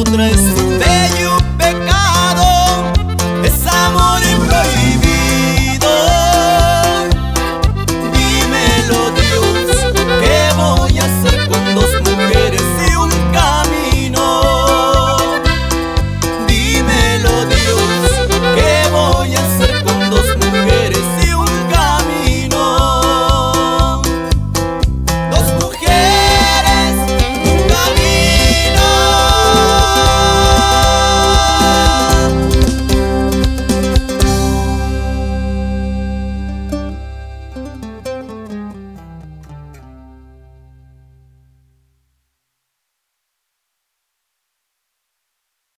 otra